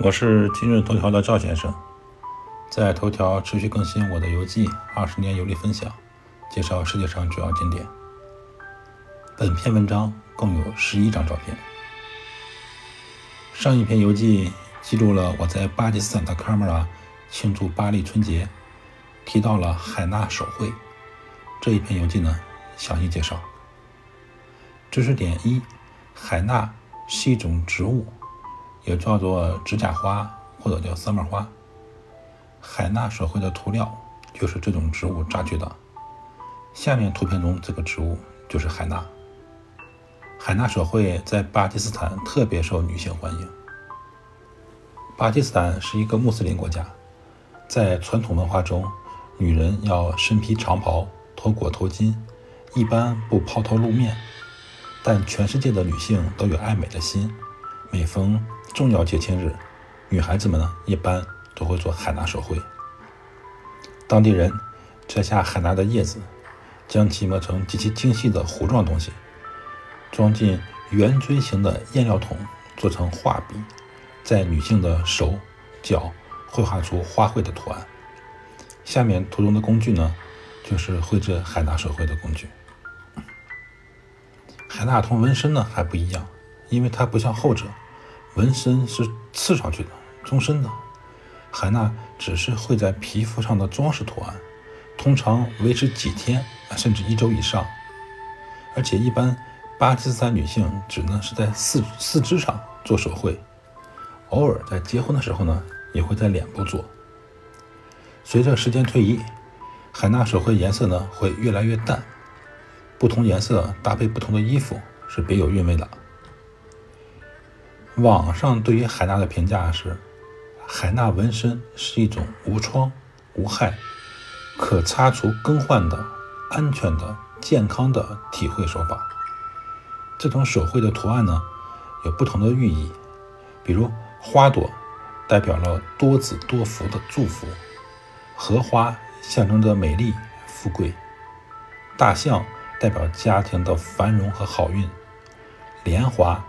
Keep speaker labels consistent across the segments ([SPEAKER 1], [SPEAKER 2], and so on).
[SPEAKER 1] 我是今日头条的赵先生，在头条持续更新我的游记，二十年游历分享，介绍世界上主要景点。本篇文章共有十一张照片。上一篇游记记录了我在巴基斯坦的卡马拉庆祝巴黎春节，提到了海纳手绘。这一篇游记呢，详细介绍。知识点一：海纳是一种植物。也叫做指甲花或者叫三瓣花。海纳手绘的涂料就是这种植物榨取的。下面图片中这个植物就是海纳。海纳手绘在巴基斯坦特别受女性欢迎。巴基斯坦是一个穆斯林国家，在传统文化中，女人要身披长袍，头裹头巾，一般不抛头露面。但全世界的女性都有爱美的心，每逢重要节庆日，女孩子们呢一般都会做海纳手绘。当地人摘下海纳的叶子，将其磨成极其精细的糊状东西，装进圆锥形的颜料桶，做成画笔，在女性的手脚绘画出花卉的图案。下面图中的工具呢，就是绘制海纳手绘的工具。海纳同纹身呢还不一样，因为它不像后者。纹身是刺上去的，终身的。海纳只是绘在皮肤上的装饰图案，通常维持几天甚至一周以上。而且一般巴基斯坦女性只能是在四四肢上做手绘，偶尔在结婚的时候呢，也会在脸部做。随着时间推移，海纳手绘颜色呢会越来越淡，不同颜色搭配不同的衣服是别有韵味的。网上对于海纳的评价是：海纳纹身是一种无创、无害、可擦除、更换的、安全的、健康的体会手法。这种手绘的图案呢，有不同的寓意，比如花朵代表了多子多福的祝福，荷花象征着美丽富贵，大象代表家庭的繁荣和好运，莲花。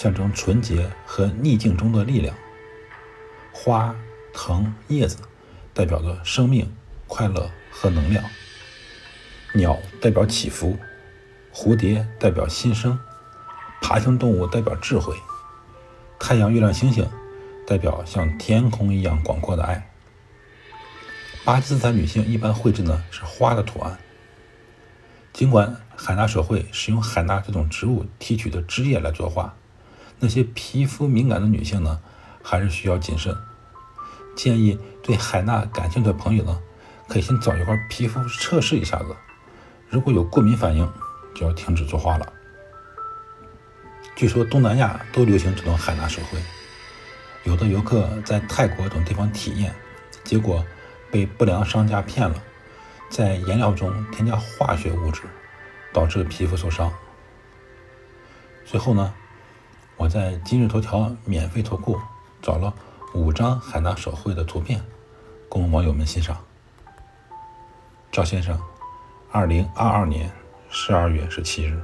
[SPEAKER 1] 象征纯洁和逆境中的力量。花、藤、叶子代表着生命、快乐和能量。鸟代表起伏，蝴蝶代表新生，爬行动物代表智慧。太阳、月亮、星星代表像天空一样广阔的爱。巴基斯坦女性一般绘制呢是花的图案。尽管海纳手绘使用海纳这种植物提取的汁液来作画。那些皮肤敏感的女性呢，还是需要谨慎。建议对海纳感兴趣的朋友呢，可以先找一块皮肤测试一下子。如果有过敏反应，就要停止作画了。据说东南亚都流行这种海纳手绘，有的游客在泰国等地方体验，结果被不良商家骗了，在颜料中添加化学物质，导致皮肤受伤。最后呢？我在今日头条免费图库找了五张海纳手绘的图片，供网友们欣赏。赵先生，二零二二年十二月十七日。